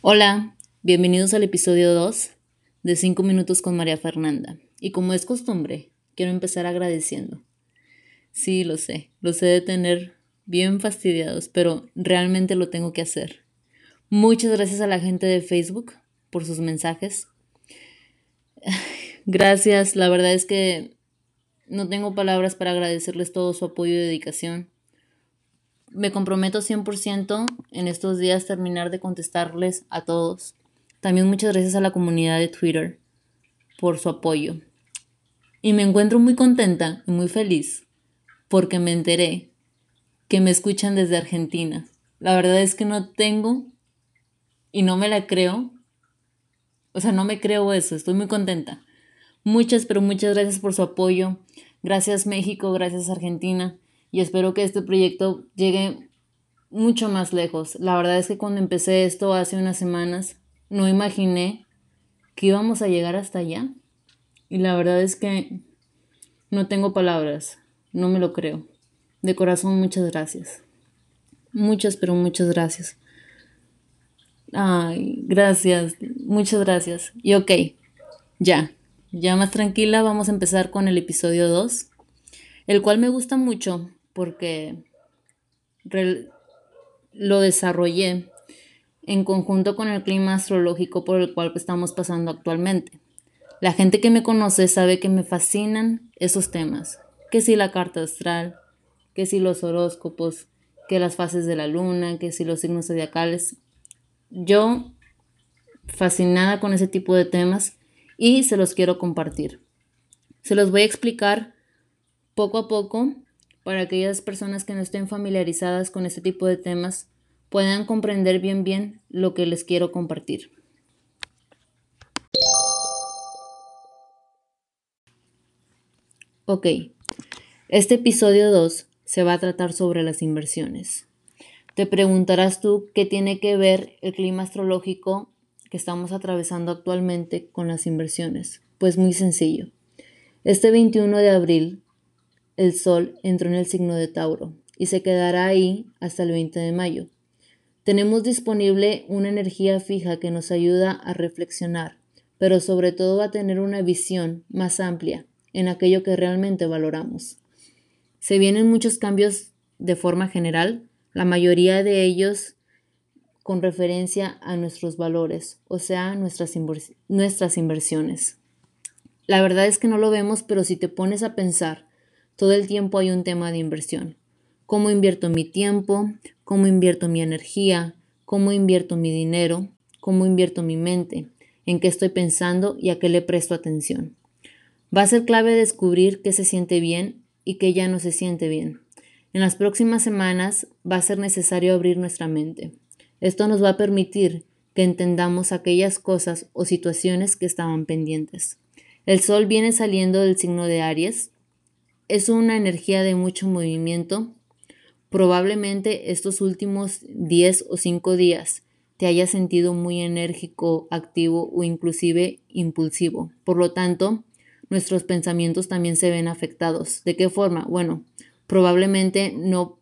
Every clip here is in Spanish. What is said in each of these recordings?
Hola, bienvenidos al episodio 2 de 5 minutos con María Fernanda. Y como es costumbre, quiero empezar agradeciendo. Sí, lo sé, lo sé de tener bien fastidiados, pero realmente lo tengo que hacer. Muchas gracias a la gente de Facebook por sus mensajes. Gracias, la verdad es que no tengo palabras para agradecerles todo su apoyo y dedicación me comprometo 100% en estos días terminar de contestarles a todos. También muchas gracias a la comunidad de Twitter por su apoyo. Y me encuentro muy contenta y muy feliz porque me enteré que me escuchan desde Argentina. La verdad es que no tengo y no me la creo. O sea, no me creo eso, estoy muy contenta. Muchas, pero muchas gracias por su apoyo. Gracias México, gracias Argentina y espero que este proyecto llegue mucho más lejos. La verdad es que cuando empecé esto hace unas semanas no imaginé que íbamos a llegar hasta allá. Y la verdad es que no tengo palabras, no me lo creo. De corazón muchas gracias. Muchas, pero muchas gracias. Ay, gracias, muchas gracias. Y ok, ya, ya más tranquila, vamos a empezar con el episodio 2, el cual me gusta mucho porque lo desarrollé en conjunto con el clima astrológico por el cual estamos pasando actualmente. La gente que me conoce sabe que me fascinan esos temas, que si la carta astral, que si los horóscopos, que las fases de la luna, que si los signos zodiacales. Yo fascinada con ese tipo de temas y se los quiero compartir. Se los voy a explicar poco a poco para aquellas personas que no estén familiarizadas con este tipo de temas puedan comprender bien bien lo que les quiero compartir. Ok, este episodio 2 se va a tratar sobre las inversiones. Te preguntarás tú qué tiene que ver el clima astrológico que estamos atravesando actualmente con las inversiones. Pues muy sencillo. Este 21 de abril el Sol entró en el signo de Tauro y se quedará ahí hasta el 20 de mayo. Tenemos disponible una energía fija que nos ayuda a reflexionar, pero sobre todo a tener una visión más amplia en aquello que realmente valoramos. Se vienen muchos cambios de forma general, la mayoría de ellos con referencia a nuestros valores, o sea, nuestras, nuestras inversiones. La verdad es que no lo vemos, pero si te pones a pensar todo el tiempo hay un tema de inversión. ¿Cómo invierto mi tiempo? ¿Cómo invierto mi energía? ¿Cómo invierto mi dinero? ¿Cómo invierto mi mente? ¿En qué estoy pensando y a qué le presto atención? Va a ser clave descubrir qué se siente bien y qué ya no se siente bien. En las próximas semanas va a ser necesario abrir nuestra mente. Esto nos va a permitir que entendamos aquellas cosas o situaciones que estaban pendientes. El sol viene saliendo del signo de Aries, es una energía de mucho movimiento. Probablemente estos últimos 10 o 5 días te hayas sentido muy enérgico, activo o inclusive impulsivo. Por lo tanto, nuestros pensamientos también se ven afectados. ¿De qué forma? Bueno, probablemente no,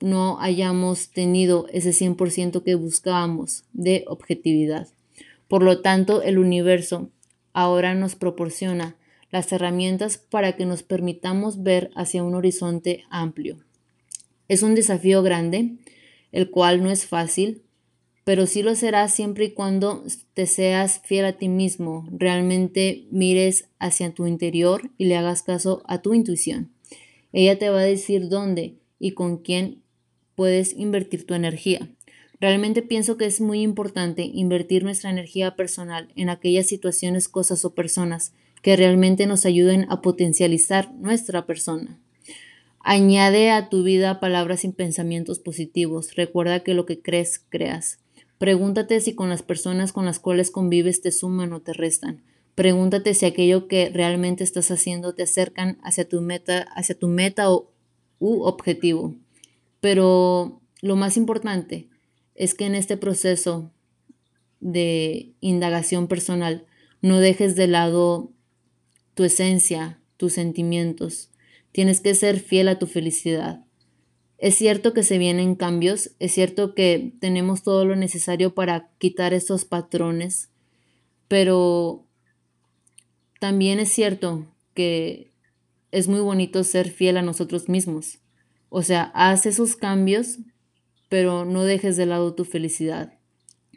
no hayamos tenido ese 100% que buscábamos de objetividad. Por lo tanto, el universo ahora nos proporciona las herramientas para que nos permitamos ver hacia un horizonte amplio. Es un desafío grande, el cual no es fácil, pero sí lo será siempre y cuando te seas fiel a ti mismo, realmente mires hacia tu interior y le hagas caso a tu intuición. Ella te va a decir dónde y con quién puedes invertir tu energía. Realmente pienso que es muy importante invertir nuestra energía personal en aquellas situaciones, cosas o personas que realmente nos ayuden a potencializar nuestra persona. Añade a tu vida palabras y pensamientos positivos. Recuerda que lo que crees, creas. Pregúntate si con las personas con las cuales convives te suman o te restan. Pregúntate si aquello que realmente estás haciendo te acercan hacia tu meta, hacia tu meta o, u objetivo. Pero lo más importante es que en este proceso de indagación personal No dejes de lado tu esencia, tus sentimientos. Tienes que ser fiel a tu felicidad. Es cierto que se vienen cambios, es cierto que tenemos todo lo necesario para quitar estos patrones, pero también es cierto que es muy bonito ser fiel a nosotros mismos. O sea, haz esos cambios, pero no dejes de lado tu felicidad.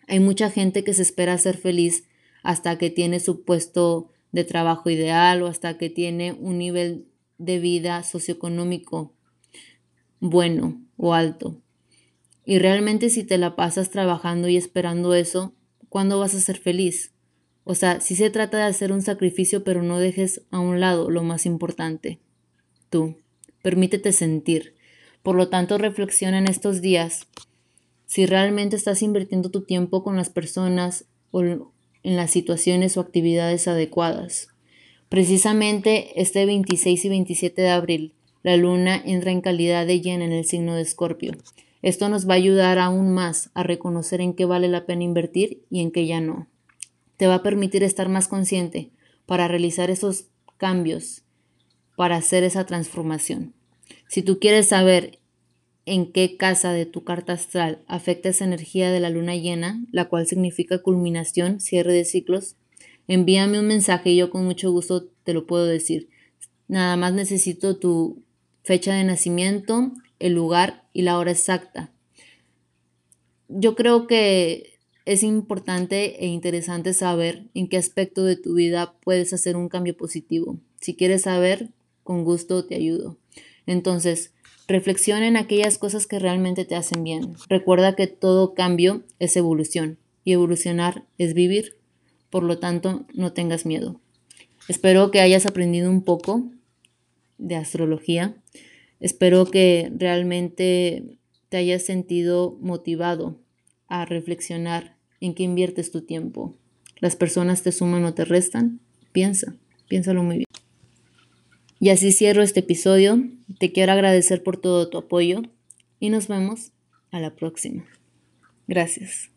Hay mucha gente que se espera ser feliz hasta que tiene su puesto de trabajo ideal o hasta que tiene un nivel de vida socioeconómico bueno o alto. Y realmente si te la pasas trabajando y esperando eso, ¿cuándo vas a ser feliz? O sea, si se trata de hacer un sacrificio, pero no dejes a un lado lo más importante, tú. Permítete sentir. Por lo tanto, reflexiona en estos días si realmente estás invirtiendo tu tiempo con las personas o en las situaciones o actividades adecuadas. Precisamente este 26 y 27 de abril la luna entra en calidad de llena en el signo de Escorpio. Esto nos va a ayudar aún más a reconocer en qué vale la pena invertir y en qué ya no. Te va a permitir estar más consciente para realizar esos cambios, para hacer esa transformación. Si tú quieres saber en qué casa de tu carta astral afecta esa energía de la luna llena, la cual significa culminación, cierre de ciclos, envíame un mensaje y yo con mucho gusto te lo puedo decir. Nada más necesito tu fecha de nacimiento, el lugar y la hora exacta. Yo creo que es importante e interesante saber en qué aspecto de tu vida puedes hacer un cambio positivo. Si quieres saber, con gusto te ayudo. Entonces, reflexiona en aquellas cosas que realmente te hacen bien. Recuerda que todo cambio es evolución y evolucionar es vivir. Por lo tanto, no tengas miedo. Espero que hayas aprendido un poco de astrología. Espero que realmente te hayas sentido motivado a reflexionar en qué inviertes tu tiempo. ¿Las personas te suman o te restan? Piensa, piénsalo muy bien. Y así cierro este episodio. Te quiero agradecer por todo tu apoyo y nos vemos a la próxima. Gracias.